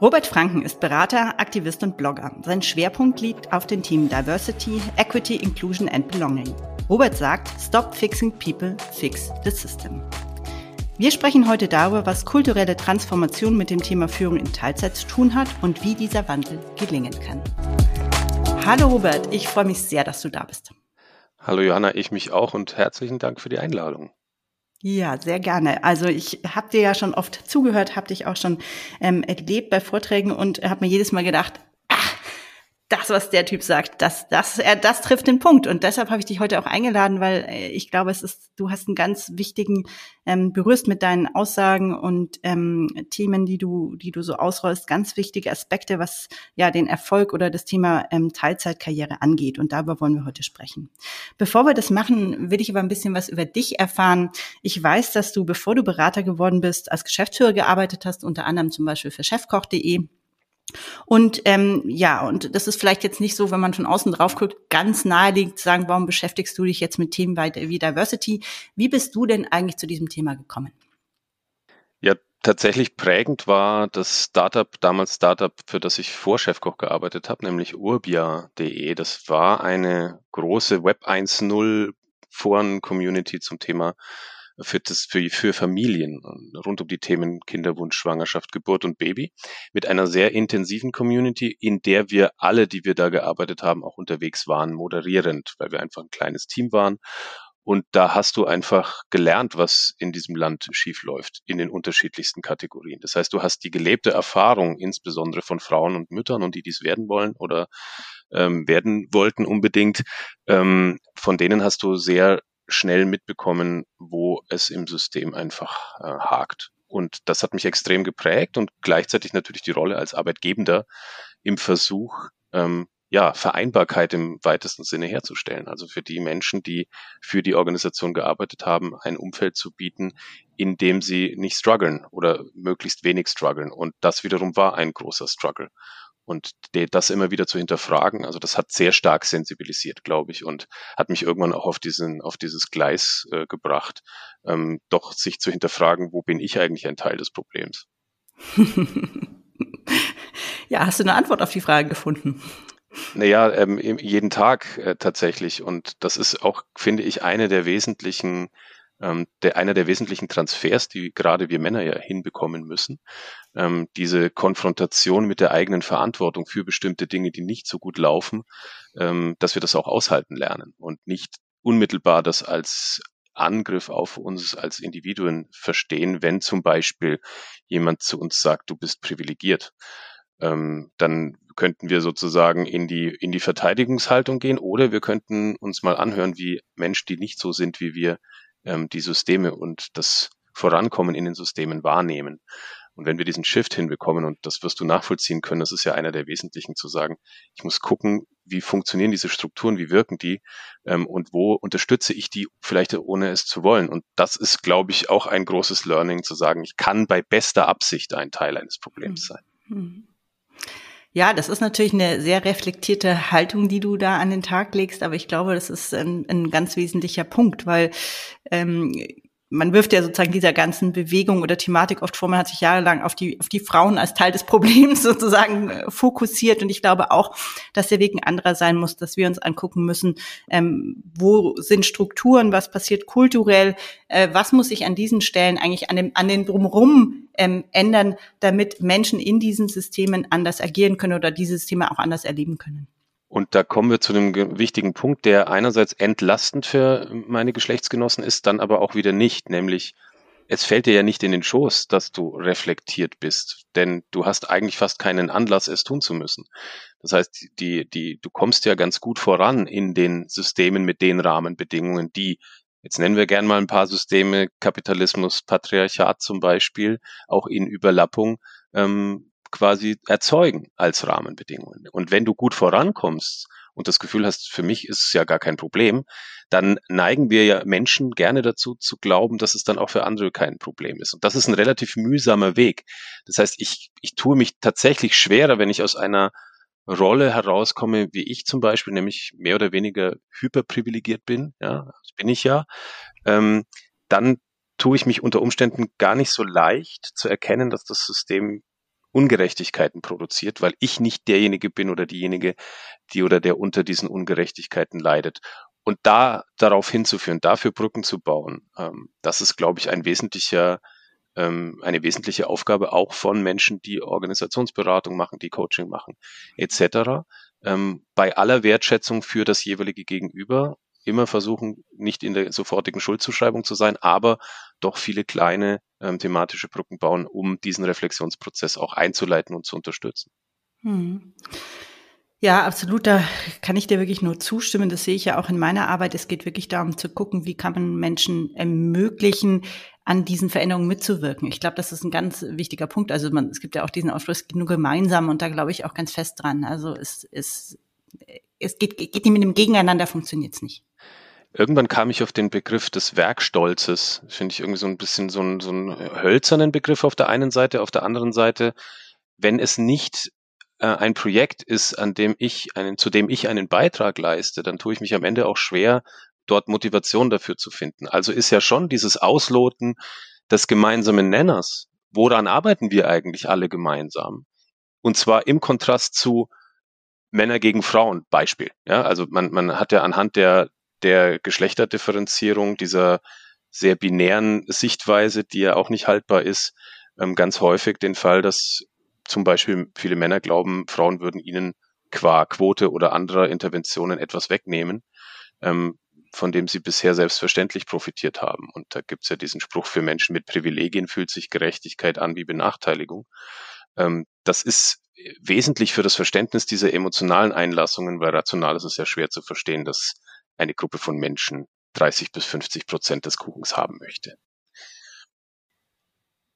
Robert Franken ist Berater, Aktivist und Blogger. Sein Schwerpunkt liegt auf den Themen Diversity, Equity, Inclusion and Belonging. Robert sagt, Stop fixing people, fix the system. Wir sprechen heute darüber, was kulturelle Transformation mit dem Thema Führung in Teilzeit zu tun hat und wie dieser Wandel gelingen kann. Hallo Robert, ich freue mich sehr, dass du da bist. Hallo Johanna, ich mich auch und herzlichen Dank für die Einladung. Ja, sehr gerne. Also ich habe dir ja schon oft zugehört, habe dich auch schon ähm, erlebt bei Vorträgen und habe mir jedes Mal gedacht, das, was der Typ sagt, das, das, er, das trifft den Punkt. Und deshalb habe ich dich heute auch eingeladen, weil äh, ich glaube, es ist, du hast einen ganz wichtigen, ähm, berührst mit deinen Aussagen und ähm, Themen, die du, die du so ausrollst, ganz wichtige Aspekte, was ja den Erfolg oder das Thema ähm, Teilzeitkarriere angeht. Und darüber wollen wir heute sprechen. Bevor wir das machen, will ich aber ein bisschen was über dich erfahren. Ich weiß, dass du, bevor du Berater geworden bist, als Geschäftsführer gearbeitet hast, unter anderem zum Beispiel für chefkoch.de und ähm, ja, und das ist vielleicht jetzt nicht so, wenn man von außen drauf guckt, ganz naheliegend zu sagen, warum beschäftigst du dich jetzt mit Themen wie Diversity? Wie bist du denn eigentlich zu diesem Thema gekommen? Ja, tatsächlich prägend war das Startup, damals Startup, für das ich vor Chefkoch gearbeitet habe, nämlich urbia.de. Das war eine große Web 1.0 Foren-Community zum Thema für, das, für, für Familien rund um die Themen Kinderwunsch, Schwangerschaft, Geburt und Baby mit einer sehr intensiven Community, in der wir alle, die wir da gearbeitet haben, auch unterwegs waren, moderierend, weil wir einfach ein kleines Team waren. Und da hast du einfach gelernt, was in diesem Land schiefläuft, in den unterschiedlichsten Kategorien. Das heißt, du hast die gelebte Erfahrung, insbesondere von Frauen und Müttern und die dies werden wollen oder ähm, werden wollten unbedingt, ähm, von denen hast du sehr schnell mitbekommen, wo es im System einfach äh, hakt. Und das hat mich extrem geprägt und gleichzeitig natürlich die Rolle als Arbeitgebender im Versuch, ähm, ja, Vereinbarkeit im weitesten Sinne herzustellen. Also für die Menschen, die für die Organisation gearbeitet haben, ein Umfeld zu bieten, in dem sie nicht strugglen oder möglichst wenig strugglen. Und das wiederum war ein großer Struggle. Und das immer wieder zu hinterfragen, also das hat sehr stark sensibilisiert, glaube ich, und hat mich irgendwann auch auf diesen, auf dieses Gleis äh, gebracht, ähm, doch sich zu hinterfragen, wo bin ich eigentlich ein Teil des Problems? ja, hast du eine Antwort auf die Frage gefunden? Naja, ähm, jeden Tag äh, tatsächlich. Und das ist auch, finde ich, eine der wesentlichen ähm, der, einer der wesentlichen Transfers, die gerade wir Männer ja hinbekommen müssen, ähm, diese Konfrontation mit der eigenen Verantwortung für bestimmte Dinge, die nicht so gut laufen, ähm, dass wir das auch aushalten lernen und nicht unmittelbar das als Angriff auf uns als Individuen verstehen, wenn zum Beispiel jemand zu uns sagt, du bist privilegiert. Ähm, dann könnten wir sozusagen in die, in die Verteidigungshaltung gehen oder wir könnten uns mal anhören, wie Menschen, die nicht so sind wie wir, ähm, die Systeme und das Vorankommen in den Systemen wahrnehmen. Und wenn wir diesen Shift hinbekommen, und das wirst du nachvollziehen können, das ist ja einer der wesentlichen zu sagen, ich muss gucken, wie funktionieren diese Strukturen, wie wirken die ähm, und wo unterstütze ich die vielleicht ohne es zu wollen. Und das ist, glaube ich, auch ein großes Learning zu sagen, ich kann bei bester Absicht ein Teil eines Problems sein. Mhm. Ja, das ist natürlich eine sehr reflektierte Haltung, die du da an den Tag legst, aber ich glaube, das ist ein, ein ganz wesentlicher Punkt, weil ähm, man wirft ja sozusagen dieser ganzen Bewegung oder Thematik oft vor, man hat sich jahrelang auf die, auf die Frauen als Teil des Problems sozusagen äh, fokussiert. Und ich glaube auch, dass der Weg ein anderer sein muss, dass wir uns angucken müssen, ähm, wo sind Strukturen, was passiert kulturell, äh, was muss sich an diesen Stellen eigentlich an, dem, an den Drumherum ähm, ändern, damit Menschen in diesen Systemen anders agieren können oder diese Systeme auch anders erleben können. Und da kommen wir zu einem wichtigen Punkt, der einerseits entlastend für meine Geschlechtsgenossen ist, dann aber auch wieder nicht, nämlich es fällt dir ja nicht in den Schoß, dass du reflektiert bist, denn du hast eigentlich fast keinen Anlass, es tun zu müssen. Das heißt, die, die, du kommst ja ganz gut voran in den Systemen mit den Rahmenbedingungen, die, jetzt nennen wir gern mal ein paar Systeme, Kapitalismus, Patriarchat zum Beispiel, auch in Überlappung, ähm, quasi erzeugen als Rahmenbedingungen. Und wenn du gut vorankommst und das Gefühl hast, für mich ist es ja gar kein Problem, dann neigen wir ja Menschen gerne dazu zu glauben, dass es dann auch für andere kein Problem ist. Und das ist ein relativ mühsamer Weg. Das heißt, ich, ich tue mich tatsächlich schwerer, wenn ich aus einer Rolle herauskomme, wie ich zum Beispiel, nämlich mehr oder weniger hyperprivilegiert bin, ja, das bin ich ja, ähm, dann tue ich mich unter Umständen gar nicht so leicht zu erkennen, dass das System Ungerechtigkeiten produziert, weil ich nicht derjenige bin oder diejenige, die oder der unter diesen Ungerechtigkeiten leidet. Und da darauf hinzuführen, dafür Brücken zu bauen, ähm, das ist, glaube ich, ein wesentlicher, ähm, eine wesentliche Aufgabe auch von Menschen, die Organisationsberatung machen, die Coaching machen, etc. Ähm, bei aller Wertschätzung für das jeweilige Gegenüber immer versuchen, nicht in der sofortigen Schuldzuschreibung zu sein, aber doch viele kleine ähm, thematische Brücken bauen, um diesen Reflexionsprozess auch einzuleiten und zu unterstützen. Hm. Ja, absolut. Da kann ich dir wirklich nur zustimmen. Das sehe ich ja auch in meiner Arbeit. Es geht wirklich darum zu gucken, wie kann man Menschen ermöglichen, an diesen Veränderungen mitzuwirken. Ich glaube, das ist ein ganz wichtiger Punkt. Also man, es gibt ja auch diesen geht nur gemeinsam und da glaube ich auch ganz fest dran. Also es, es, es geht, geht nicht mit dem Gegeneinander, funktioniert es nicht. Irgendwann kam ich auf den Begriff des Werkstolzes. Finde ich irgendwie so ein bisschen so ein, so ein hölzernen Begriff auf der einen Seite, auf der anderen Seite, wenn es nicht äh, ein Projekt ist, an dem ich einen, zu dem ich einen Beitrag leiste, dann tue ich mich am Ende auch schwer, dort Motivation dafür zu finden. Also ist ja schon dieses Ausloten des gemeinsamen Nenners. Woran arbeiten wir eigentlich alle gemeinsam? Und zwar im Kontrast zu Männer gegen Frauen Beispiel. Ja, also man, man hat ja anhand der, der Geschlechterdifferenzierung, dieser sehr binären Sichtweise, die ja auch nicht haltbar ist, ähm, ganz häufig den Fall, dass zum Beispiel viele Männer glauben, Frauen würden ihnen qua Quote oder anderer Interventionen etwas wegnehmen, ähm, von dem sie bisher selbstverständlich profitiert haben. Und da gibt's ja diesen Spruch, für Menschen mit Privilegien fühlt sich Gerechtigkeit an wie Benachteiligung. Ähm, das ist wesentlich für das Verständnis dieser emotionalen Einlassungen, weil rational ist es ja schwer zu verstehen, dass eine Gruppe von Menschen 30 bis 50 Prozent des Kuchens haben möchte.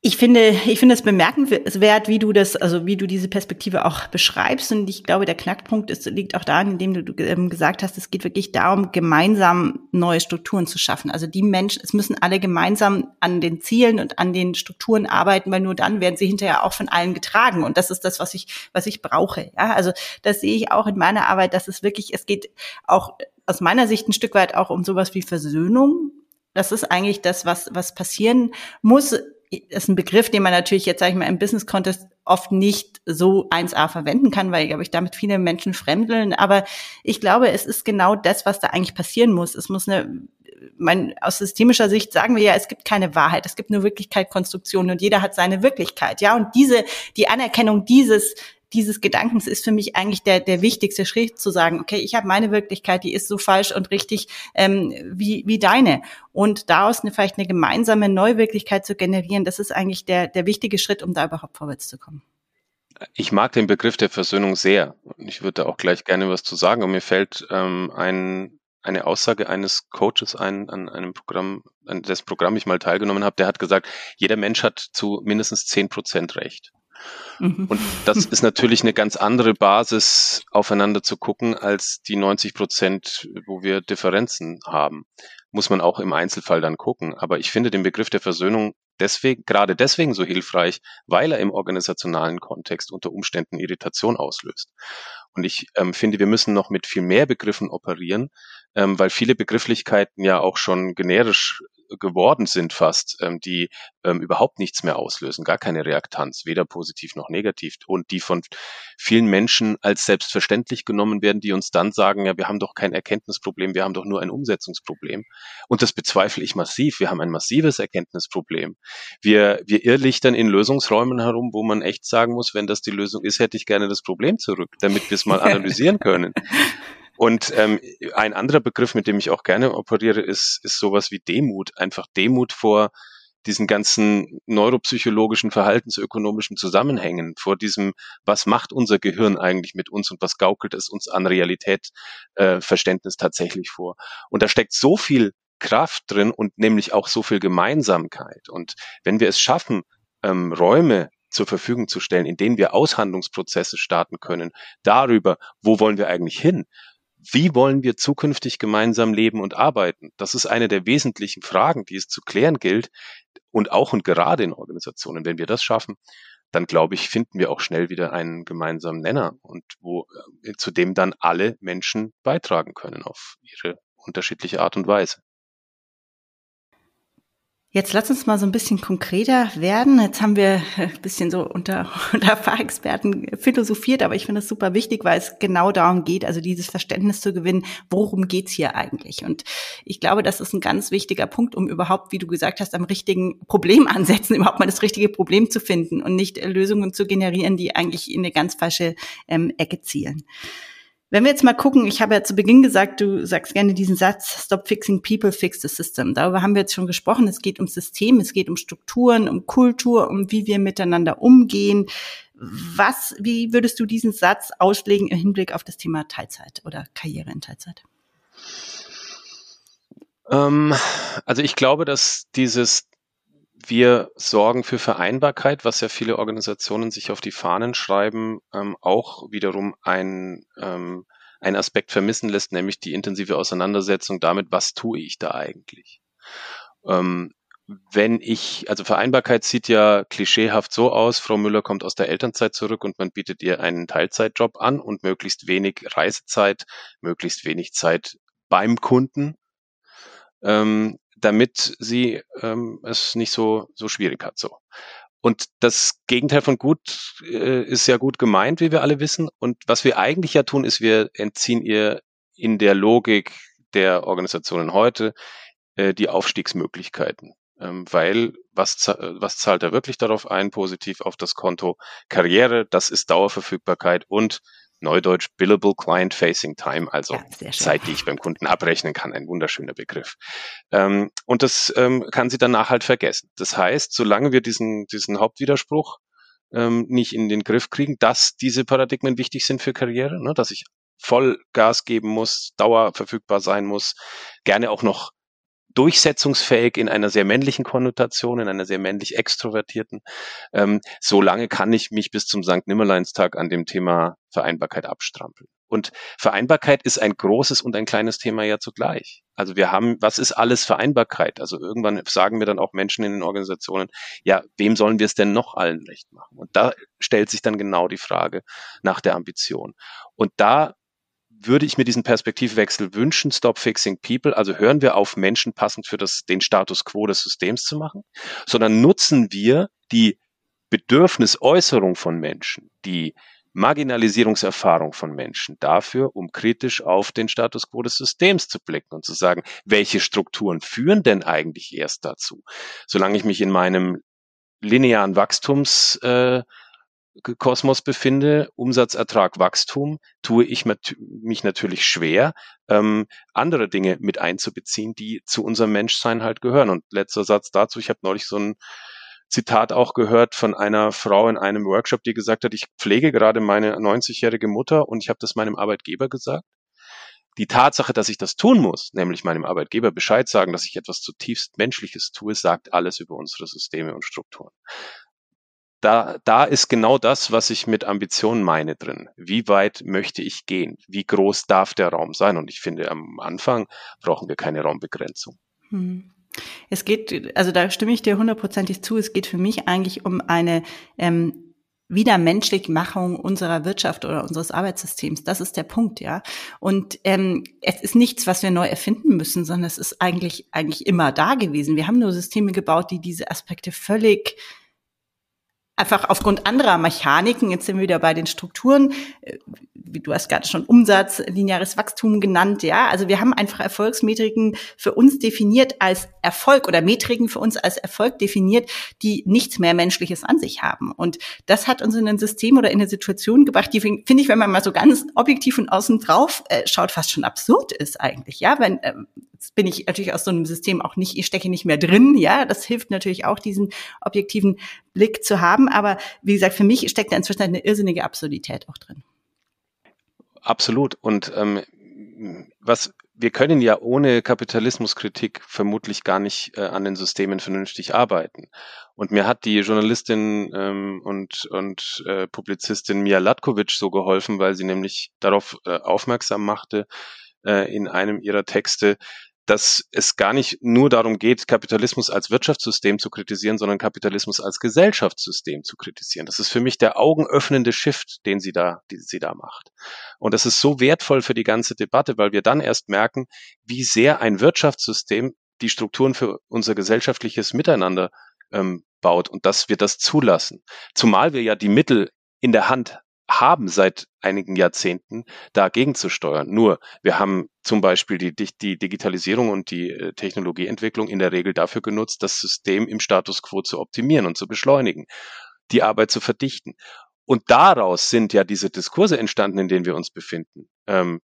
Ich finde, ich finde es bemerkenswert, wie du das, also wie du diese Perspektive auch beschreibst. Und ich glaube, der Knackpunkt ist, liegt auch darin, indem du ähm, gesagt hast, es geht wirklich darum, gemeinsam neue Strukturen zu schaffen. Also die Menschen, es müssen alle gemeinsam an den Zielen und an den Strukturen arbeiten, weil nur dann werden sie hinterher auch von allen getragen. Und das ist das, was ich, was ich brauche. Ja, also das sehe ich auch in meiner Arbeit, dass es wirklich, es geht auch aus meiner Sicht ein Stück weit auch um sowas wie Versöhnung. Das ist eigentlich das, was, was passieren muss ist ein Begriff, den man natürlich jetzt, sage ich mal, im Business-Contest oft nicht so 1a verwenden kann, weil, glaube ich, damit viele Menschen fremdeln. Aber ich glaube, es ist genau das, was da eigentlich passieren muss. Es muss eine, mein, aus systemischer Sicht sagen wir ja, es gibt keine Wahrheit, es gibt nur Wirklichkeit, Konstruktion und jeder hat seine Wirklichkeit. Ja, und diese, die Anerkennung dieses dieses Gedankens ist für mich eigentlich der, der wichtigste Schritt zu sagen, okay, ich habe meine Wirklichkeit, die ist so falsch und richtig ähm, wie, wie deine. Und daraus eine, vielleicht eine gemeinsame Neuwirklichkeit zu generieren, das ist eigentlich der, der wichtige Schritt, um da überhaupt vorwärts zu kommen. Ich mag den Begriff der Versöhnung sehr. Ich würde auch gleich gerne was zu sagen. Und mir fällt ähm, ein, eine Aussage eines Coaches ein, an einem Programm, an dessen Programm ich mal teilgenommen habe, der hat gesagt, jeder Mensch hat zu mindestens zehn Prozent Recht. Mhm. Und das ist natürlich eine ganz andere Basis, aufeinander zu gucken, als die 90 Prozent, wo wir Differenzen haben. Muss man auch im Einzelfall dann gucken. Aber ich finde den Begriff der Versöhnung deswegen, gerade deswegen so hilfreich, weil er im organisationalen Kontext unter Umständen Irritation auslöst. Und ich ähm, finde, wir müssen noch mit viel mehr Begriffen operieren, ähm, weil viele Begrifflichkeiten ja auch schon generisch geworden sind fast, ähm, die ähm, überhaupt nichts mehr auslösen, gar keine Reaktanz, weder positiv noch negativ und die von vielen Menschen als selbstverständlich genommen werden, die uns dann sagen, ja, wir haben doch kein Erkenntnisproblem, wir haben doch nur ein Umsetzungsproblem. Und das bezweifle ich massiv. Wir haben ein massives Erkenntnisproblem. Wir, wir irrlichtern in Lösungsräumen herum, wo man echt sagen muss, wenn das die Lösung ist, hätte ich gerne das Problem zurück, damit wir es mal analysieren können. Und ähm, ein anderer Begriff, mit dem ich auch gerne operiere, ist, ist sowas wie Demut. Einfach Demut vor diesen ganzen neuropsychologischen, verhaltensökonomischen Zusammenhängen, vor diesem, was macht unser Gehirn eigentlich mit uns und was gaukelt es uns an Realitätsverständnis äh, tatsächlich vor. Und da steckt so viel Kraft drin und nämlich auch so viel Gemeinsamkeit. Und wenn wir es schaffen, ähm, Räume zur Verfügung zu stellen, in denen wir Aushandlungsprozesse starten können, darüber, wo wollen wir eigentlich hin, wie wollen wir zukünftig gemeinsam leben und arbeiten? Das ist eine der wesentlichen Fragen, die es zu klären gilt. Und auch und gerade in Organisationen, wenn wir das schaffen, dann glaube ich, finden wir auch schnell wieder einen gemeinsamen Nenner und wo, äh, zu dem dann alle Menschen beitragen können auf ihre unterschiedliche Art und Weise. Jetzt lass uns mal so ein bisschen konkreter werden. Jetzt haben wir ein bisschen so unter, unter Fachexperten philosophiert, aber ich finde es super wichtig, weil es genau darum geht, also dieses Verständnis zu gewinnen, worum geht's hier eigentlich? Und ich glaube, das ist ein ganz wichtiger Punkt, um überhaupt, wie du gesagt hast, am richtigen Problem ansetzen, überhaupt mal das richtige Problem zu finden und nicht Lösungen zu generieren, die eigentlich in eine ganz falsche ähm, Ecke zielen. Wenn wir jetzt mal gucken, ich habe ja zu Beginn gesagt, du sagst gerne diesen Satz, Stop fixing people, fix the system. Darüber haben wir jetzt schon gesprochen. Es geht um System, es geht um Strukturen, um Kultur, um wie wir miteinander umgehen. Was, wie würdest du diesen Satz auslegen im Hinblick auf das Thema Teilzeit oder Karriere in Teilzeit? Ähm, also ich glaube, dass dieses wir sorgen für Vereinbarkeit, was ja viele Organisationen sich auf die Fahnen schreiben, ähm, auch wiederum ein, ähm, ein Aspekt vermissen lässt, nämlich die intensive Auseinandersetzung damit, was tue ich da eigentlich. Ähm, wenn ich, also Vereinbarkeit sieht ja klischeehaft so aus, Frau Müller kommt aus der Elternzeit zurück und man bietet ihr einen Teilzeitjob an und möglichst wenig Reisezeit, möglichst wenig Zeit beim Kunden. Ähm, damit sie ähm, es nicht so, so schwierig hat. So. Und das Gegenteil von gut äh, ist ja gut gemeint, wie wir alle wissen. Und was wir eigentlich ja tun, ist, wir entziehen ihr in der Logik der Organisationen heute äh, die Aufstiegsmöglichkeiten. Ähm, weil was, was zahlt er wirklich darauf ein, positiv auf das Konto Karriere, das ist Dauerverfügbarkeit und Neudeutsch Billable Client Facing Time, also ja, Zeit, die ich beim Kunden abrechnen kann. Ein wunderschöner Begriff. Ähm, und das ähm, kann sie danach halt vergessen. Das heißt, solange wir diesen, diesen Hauptwiderspruch ähm, nicht in den Griff kriegen, dass diese Paradigmen wichtig sind für Karriere, ne, dass ich voll Gas geben muss, dauerverfügbar sein muss, gerne auch noch durchsetzungsfähig in einer sehr männlichen Konnotation, in einer sehr männlich extrovertierten. Ähm, so lange kann ich mich bis zum St. Nimmerleinstag an dem Thema Vereinbarkeit abstrampeln. Und Vereinbarkeit ist ein großes und ein kleines Thema ja zugleich. Also wir haben, was ist alles Vereinbarkeit? Also irgendwann sagen wir dann auch Menschen in den Organisationen, ja, wem sollen wir es denn noch allen recht machen? Und da stellt sich dann genau die Frage nach der Ambition. Und da würde ich mir diesen Perspektivwechsel wünschen, Stop Fixing People, also hören wir auf, Menschen passend für das, den Status quo des Systems zu machen, sondern nutzen wir die Bedürfnisäußerung von Menschen, die Marginalisierungserfahrung von Menschen dafür, um kritisch auf den Status quo des Systems zu blicken und zu sagen, welche Strukturen führen denn eigentlich erst dazu? Solange ich mich in meinem linearen Wachstums äh, Kosmos befinde, Umsatzertrag, Wachstum, tue ich mich natürlich schwer, ähm, andere Dinge mit einzubeziehen, die zu unserem Menschsein halt gehören. Und letzter Satz dazu, ich habe neulich so ein Zitat auch gehört von einer Frau in einem Workshop, die gesagt hat, ich pflege gerade meine 90-jährige Mutter und ich habe das meinem Arbeitgeber gesagt. Die Tatsache, dass ich das tun muss, nämlich meinem Arbeitgeber Bescheid sagen, dass ich etwas zutiefst Menschliches tue, sagt alles über unsere Systeme und Strukturen da, da ist genau das, was ich mit Ambition meine drin. Wie weit möchte ich gehen? Wie groß darf der Raum sein? Und ich finde, am Anfang brauchen wir keine Raumbegrenzung. Hm. Es geht, also da stimme ich dir hundertprozentig zu. Es geht für mich eigentlich um eine ähm, Wiedermenschlichmachung unserer Wirtschaft oder unseres Arbeitssystems. Das ist der Punkt, ja. Und ähm, es ist nichts, was wir neu erfinden müssen, sondern es ist eigentlich eigentlich immer da gewesen. Wir haben nur Systeme gebaut, die diese Aspekte völlig einfach aufgrund anderer Mechaniken, jetzt sind wir wieder bei den Strukturen, äh, wie du hast gerade schon Umsatz, lineares Wachstum genannt, ja. Also wir haben einfach Erfolgsmetriken für uns definiert als Erfolg oder Metriken für uns als Erfolg definiert, die nichts mehr Menschliches an sich haben. Und das hat uns in ein System oder in eine Situation gebracht, die finde ich, wenn man mal so ganz objektiv und außen drauf äh, schaut, fast schon absurd ist eigentlich, ja. Wenn, äh, bin ich natürlich aus so einem System auch nicht, ich stecke nicht mehr drin, ja. Das hilft natürlich auch, diesen objektiven Blick zu haben. Aber wie gesagt, für mich steckt da inzwischen eine irrsinnige Absurdität auch drin. Absolut. Und ähm, was wir können ja ohne Kapitalismuskritik vermutlich gar nicht äh, an den Systemen vernünftig arbeiten. Und mir hat die Journalistin ähm, und, und äh, Publizistin Mia Latkovic so geholfen, weil sie nämlich darauf äh, aufmerksam machte äh, in einem ihrer Texte, dass es gar nicht nur darum geht, Kapitalismus als Wirtschaftssystem zu kritisieren, sondern Kapitalismus als Gesellschaftssystem zu kritisieren. Das ist für mich der augenöffnende Shift, den sie da, die sie da macht. Und das ist so wertvoll für die ganze Debatte, weil wir dann erst merken, wie sehr ein Wirtschaftssystem die Strukturen für unser gesellschaftliches Miteinander ähm, baut und dass wir das zulassen. Zumal wir ja die Mittel in der Hand haben seit einigen Jahrzehnten dagegen zu steuern. Nur wir haben zum Beispiel die, die Digitalisierung und die äh, Technologieentwicklung in der Regel dafür genutzt, das System im Status quo zu optimieren und zu beschleunigen, die Arbeit zu verdichten. Und daraus sind ja diese Diskurse entstanden, in denen wir uns befinden. Ähm,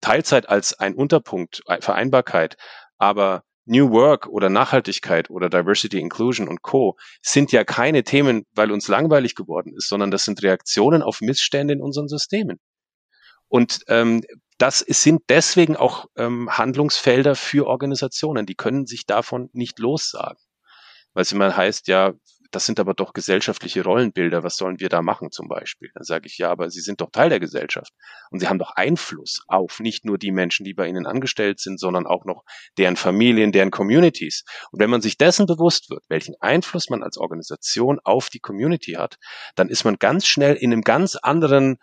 Teilzeit als ein Unterpunkt, Vereinbarkeit, aber New Work oder Nachhaltigkeit oder Diversity, Inclusion und Co. sind ja keine Themen, weil uns langweilig geworden ist, sondern das sind Reaktionen auf Missstände in unseren Systemen. Und ähm, das sind deswegen auch ähm, Handlungsfelder für Organisationen. Die können sich davon nicht lossagen. Weil es immer heißt, ja, das sind aber doch gesellschaftliche Rollenbilder, was sollen wir da machen zum Beispiel? Dann sage ich, ja, aber Sie sind doch Teil der Gesellschaft und Sie haben doch Einfluss auf nicht nur die Menschen, die bei Ihnen angestellt sind, sondern auch noch deren Familien, deren Communities. Und wenn man sich dessen bewusst wird, welchen Einfluss man als Organisation auf die Community hat, dann ist man ganz schnell in einem ganz anderen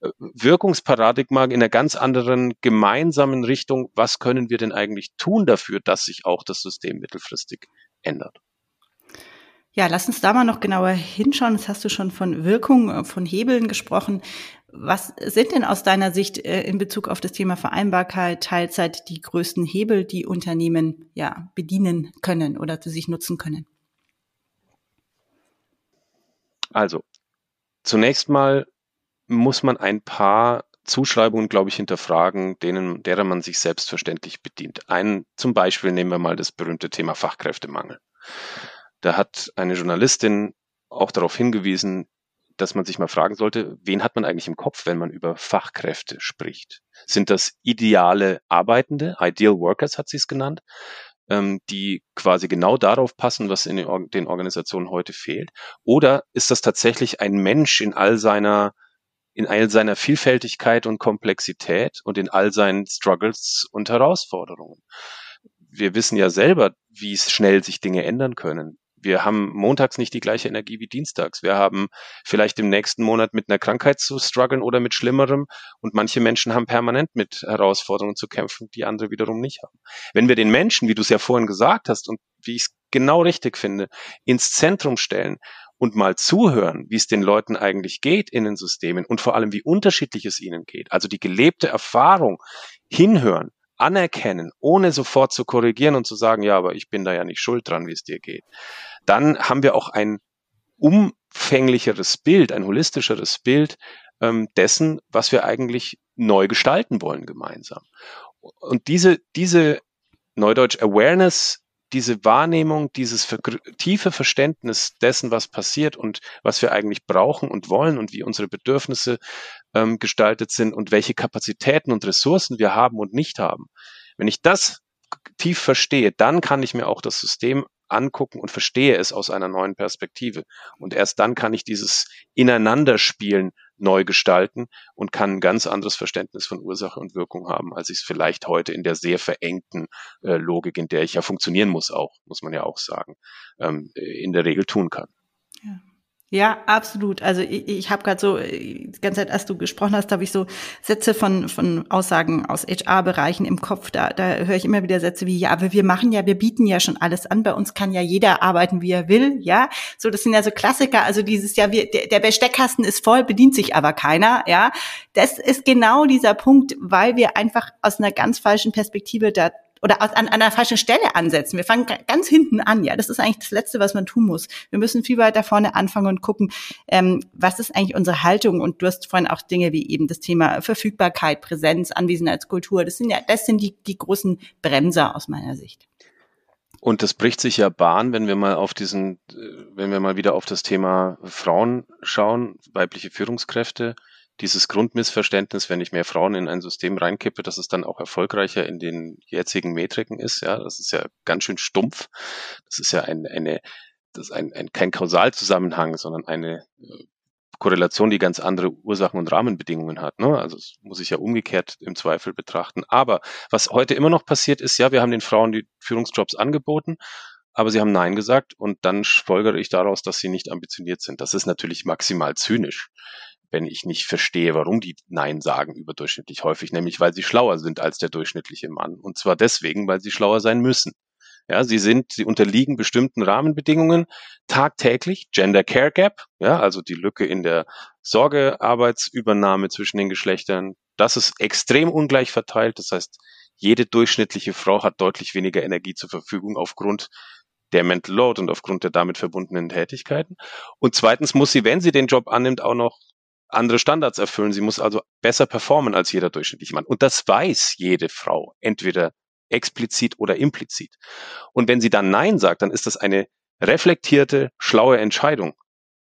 äh, Wirkungsparadigma, in einer ganz anderen gemeinsamen Richtung, was können wir denn eigentlich tun dafür, dass sich auch das System mittelfristig ändert. Ja, lass uns da mal noch genauer hinschauen. Jetzt hast du schon von Wirkung, äh, von Hebeln gesprochen. Was sind denn aus deiner Sicht äh, in Bezug auf das Thema Vereinbarkeit, Teilzeit die größten Hebel, die Unternehmen ja bedienen können oder für sich nutzen können? Also, zunächst mal muss man ein paar Zuschreibungen, glaube ich, hinterfragen, denen, derer man sich selbstverständlich bedient. Ein, zum Beispiel nehmen wir mal das berühmte Thema Fachkräftemangel. Da hat eine Journalistin auch darauf hingewiesen, dass man sich mal fragen sollte, wen hat man eigentlich im Kopf, wenn man über Fachkräfte spricht? Sind das ideale Arbeitende, Ideal Workers hat sie es genannt, ähm, die quasi genau darauf passen, was in den Organisationen heute fehlt? Oder ist das tatsächlich ein Mensch in all seiner in all seiner Vielfältigkeit und Komplexität und in all seinen Struggles und Herausforderungen? Wir wissen ja selber, wie schnell sich Dinge ändern können. Wir haben montags nicht die gleiche Energie wie dienstags. Wir haben vielleicht im nächsten Monat mit einer Krankheit zu strugglen oder mit Schlimmerem. Und manche Menschen haben permanent mit Herausforderungen zu kämpfen, die andere wiederum nicht haben. Wenn wir den Menschen, wie du es ja vorhin gesagt hast und wie ich es genau richtig finde, ins Zentrum stellen und mal zuhören, wie es den Leuten eigentlich geht in den Systemen und vor allem, wie unterschiedlich es ihnen geht, also die gelebte Erfahrung hinhören, anerkennen, ohne sofort zu korrigieren und zu sagen, ja, aber ich bin da ja nicht schuld dran, wie es dir geht, dann haben wir auch ein umfänglicheres Bild, ein holistischeres Bild ähm, dessen, was wir eigentlich neu gestalten wollen gemeinsam. Und diese, diese Neudeutsch Awareness, diese Wahrnehmung, dieses tiefe Verständnis dessen, was passiert und was wir eigentlich brauchen und wollen und wie unsere Bedürfnisse ähm, gestaltet sind und welche Kapazitäten und Ressourcen wir haben und nicht haben. Wenn ich das tief verstehe, dann kann ich mir auch das System angucken und verstehe es aus einer neuen Perspektive. Und erst dann kann ich dieses Ineinanderspielen neu gestalten und kann ein ganz anderes Verständnis von Ursache und Wirkung haben, als ich es vielleicht heute in der sehr verengten äh, Logik, in der ich ja funktionieren muss auch, muss man ja auch sagen, ähm, in der Regel tun kann. Ja. Absolut. Also ich, ich habe gerade so, die ganze Zeit, als du gesprochen hast, habe ich so Sätze von, von Aussagen aus HR-Bereichen im Kopf. Da, da höre ich immer wieder Sätze wie, ja, aber wir machen ja, wir bieten ja schon alles an. Bei uns kann ja jeder arbeiten, wie er will. Ja, so das sind ja so Klassiker. Also dieses ja, wir, der, der Besteckkasten ist voll, bedient sich aber keiner. Ja, das ist genau dieser Punkt, weil wir einfach aus einer ganz falschen Perspektive da oder an, an einer falschen Stelle ansetzen. Wir fangen ganz hinten an, ja. Das ist eigentlich das Letzte, was man tun muss. Wir müssen viel weiter vorne anfangen und gucken, ähm, was ist eigentlich unsere Haltung? Und du hast vorhin auch Dinge wie eben das Thema Verfügbarkeit, Präsenz, Anwesenheitskultur. Das sind ja, das sind die, die großen Bremser aus meiner Sicht. Und das bricht sich ja Bahn, wenn wir mal auf diesen, äh, wenn wir mal wieder auf das Thema Frauen schauen, weibliche Führungskräfte dieses Grundmissverständnis, wenn ich mehr Frauen in ein System reinkippe, dass es dann auch erfolgreicher in den jetzigen Metriken ist. Ja, das ist ja ganz schön stumpf. Das ist ja ein, eine, das ist ein, ein, kein Kausalzusammenhang, sondern eine äh, Korrelation, die ganz andere Ursachen und Rahmenbedingungen hat. Ne? Also das muss ich ja umgekehrt im Zweifel betrachten. Aber was heute immer noch passiert ist, ja, wir haben den Frauen die Führungsjobs angeboten, aber sie haben Nein gesagt und dann folgere ich daraus, dass sie nicht ambitioniert sind. Das ist natürlich maximal zynisch wenn ich nicht verstehe, warum die Nein sagen überdurchschnittlich häufig, nämlich weil sie schlauer sind als der durchschnittliche Mann. Und zwar deswegen, weil sie schlauer sein müssen. Ja, sie sind, sie unterliegen bestimmten Rahmenbedingungen tagtäglich. Gender Care Gap, ja, also die Lücke in der Sorgearbeitsübernahme zwischen den Geschlechtern, das ist extrem ungleich verteilt. Das heißt, jede durchschnittliche Frau hat deutlich weniger Energie zur Verfügung aufgrund der Mental Load und aufgrund der damit verbundenen Tätigkeiten. Und zweitens muss sie, wenn sie den Job annimmt, auch noch andere Standards erfüllen. Sie muss also besser performen als jeder durchschnittliche Mann. Und das weiß jede Frau, entweder explizit oder implizit. Und wenn sie dann Nein sagt, dann ist das eine reflektierte, schlaue Entscheidung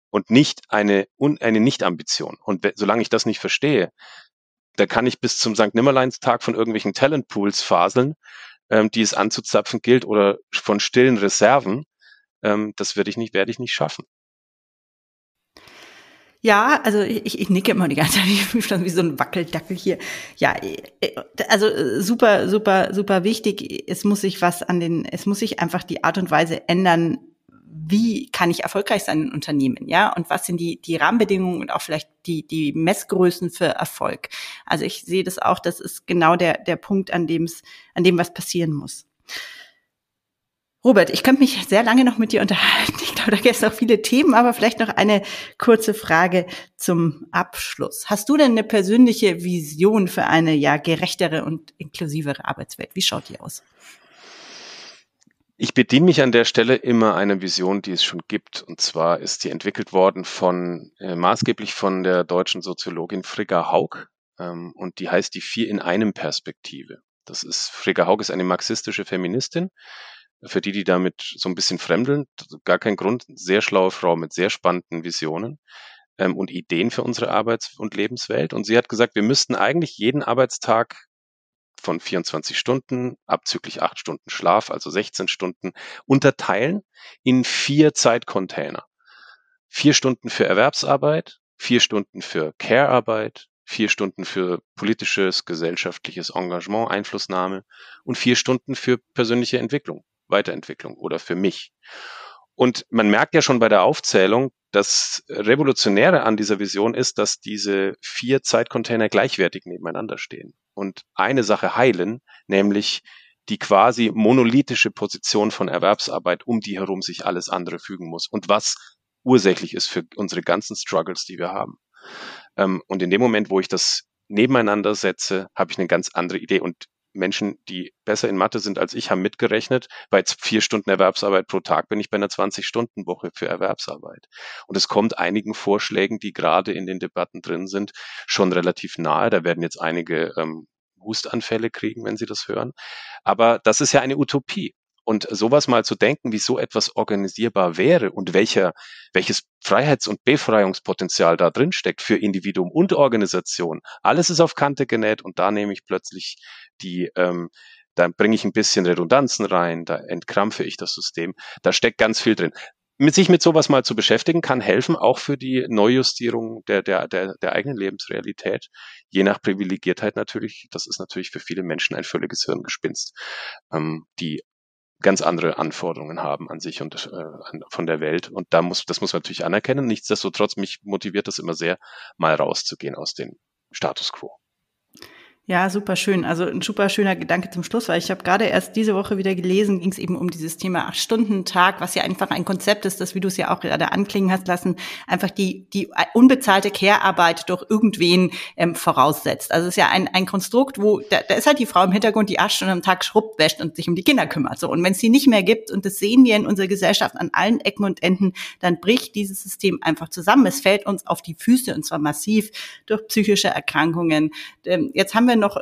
und nicht eine, eine Nicht-Ambition. Und solange ich das nicht verstehe, da kann ich bis zum St. Nimmerleins-Tag von irgendwelchen Talentpools faseln, ähm, die es anzuzapfen gilt oder von stillen Reserven. Ähm, das werde ich nicht, werde ich nicht schaffen. Ja, also ich, ich nicke immer die ganze Zeit wie, so ein Wackeldackel hier. Ja, äh, also äh, super, super, super wichtig. Es muss sich was an den, es muss sich einfach die Art und Weise ändern, wie kann ich erfolgreich sein in Unternehmen, ja? Und was sind die, die Rahmenbedingungen und auch vielleicht die, die Messgrößen für Erfolg? Also ich sehe das auch, das ist genau der, der Punkt, an dem es, an dem was passieren muss. Robert, ich könnte mich sehr lange noch mit dir unterhalten. Ich glaube, da gibt es noch viele Themen, aber vielleicht noch eine kurze Frage zum Abschluss. Hast du denn eine persönliche Vision für eine ja gerechtere und inklusivere Arbeitswelt? Wie schaut die aus? Ich bediene mich an der Stelle immer einer Vision, die es schon gibt. Und zwar ist die entwickelt worden von, äh, maßgeblich von der deutschen Soziologin Frigga Haug. Ähm, und die heißt die Vier in einem Perspektive. Das ist, Frigga Haug ist eine marxistische Feministin. Für die, die damit so ein bisschen fremdeln, gar kein Grund. Sehr schlaue Frau mit sehr spannenden Visionen ähm, und Ideen für unsere Arbeits- und Lebenswelt. Und sie hat gesagt, wir müssten eigentlich jeden Arbeitstag von 24 Stunden, abzüglich acht Stunden Schlaf, also 16 Stunden, unterteilen in vier Zeitcontainer. Vier Stunden für Erwerbsarbeit, vier Stunden für Care-Arbeit, vier Stunden für politisches, gesellschaftliches Engagement, Einflussnahme und vier Stunden für persönliche Entwicklung, Weiterentwicklung oder für mich. Und man merkt ja schon bei der Aufzählung, das Revolutionäre an dieser Vision ist, dass diese vier Zeitcontainer gleichwertig nebeneinander stehen und eine Sache heilen, nämlich die quasi monolithische Position von Erwerbsarbeit, um die herum sich alles andere fügen muss und was ursächlich ist für unsere ganzen Struggles, die wir haben. Ähm, und in dem Moment, wo ich das nebeneinander setze, habe ich eine ganz andere Idee. Und Menschen, die besser in Mathe sind als ich, haben mitgerechnet, bei vier Stunden Erwerbsarbeit pro Tag bin ich bei einer 20-Stunden-Woche für Erwerbsarbeit. Und es kommt einigen Vorschlägen, die gerade in den Debatten drin sind, schon relativ nahe. Da werden jetzt einige ähm, Hustanfälle kriegen, wenn sie das hören. Aber das ist ja eine Utopie. Und sowas mal zu denken, wie so etwas organisierbar wäre und welcher, welches Freiheits- und Befreiungspotenzial da drin steckt für Individuum und Organisation. Alles ist auf Kante genäht und da nehme ich plötzlich die, ähm, da bringe ich ein bisschen Redundanzen rein, da entkrampfe ich das System. Da steckt ganz viel drin. Mit sich mit sowas mal zu beschäftigen, kann helfen, auch für die Neujustierung der, der, der, der eigenen Lebensrealität. Je nach Privilegiertheit natürlich. Das ist natürlich für viele Menschen ein völliges Hirngespinst, ähm, die ganz andere Anforderungen haben an sich und äh, von der Welt. Und da muss, das muss man natürlich anerkennen. Nichtsdestotrotz, mich motiviert das immer sehr, mal rauszugehen aus dem Status quo. Ja, super schön. Also ein super schöner Gedanke zum Schluss, weil ich habe gerade erst diese Woche wieder gelesen, ging es eben um dieses Thema acht Stunden Tag, was ja einfach ein Konzept ist, das, wie du es ja auch gerade anklingen hast lassen, einfach die die unbezahlte Care-Arbeit durch irgendwen ähm, voraussetzt. Also es ist ja ein, ein Konstrukt, wo da, da ist halt die Frau im Hintergrund, die acht Stunden am Tag schrubbt, wäscht und sich um die Kinder kümmert. So und wenn es die nicht mehr gibt und das sehen wir in unserer Gesellschaft an allen Ecken und Enden, dann bricht dieses System einfach zusammen. Es fällt uns auf die Füße und zwar massiv durch psychische Erkrankungen. Ähm, jetzt haben wir noch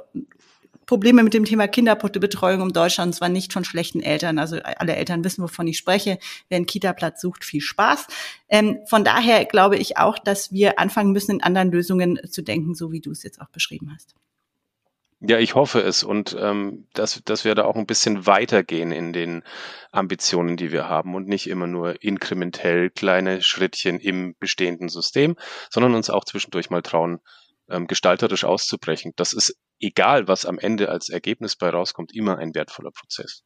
Probleme mit dem Thema Kinderbetreuung in Deutschland, und zwar nicht von schlechten Eltern. Also alle Eltern wissen, wovon ich spreche. Wer einen Kita-Platz sucht, viel Spaß. Ähm, von daher glaube ich auch, dass wir anfangen müssen, in anderen Lösungen zu denken, so wie du es jetzt auch beschrieben hast. Ja, ich hoffe es und ähm, dass, dass wir da auch ein bisschen weitergehen in den Ambitionen, die wir haben und nicht immer nur inkrementell kleine Schrittchen im bestehenden System, sondern uns auch zwischendurch mal trauen, ähm, gestalterisch auszubrechen. Das ist egal, was am Ende als Ergebnis bei rauskommt, immer ein wertvoller Prozess.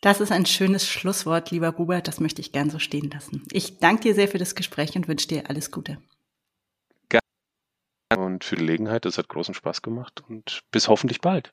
Das ist ein schönes Schlusswort, lieber Robert. Das möchte ich gern so stehen lassen. Ich danke dir sehr für das Gespräch und wünsche dir alles Gute. Gerne und für die Gelegenheit. Das hat großen Spaß gemacht und bis hoffentlich bald.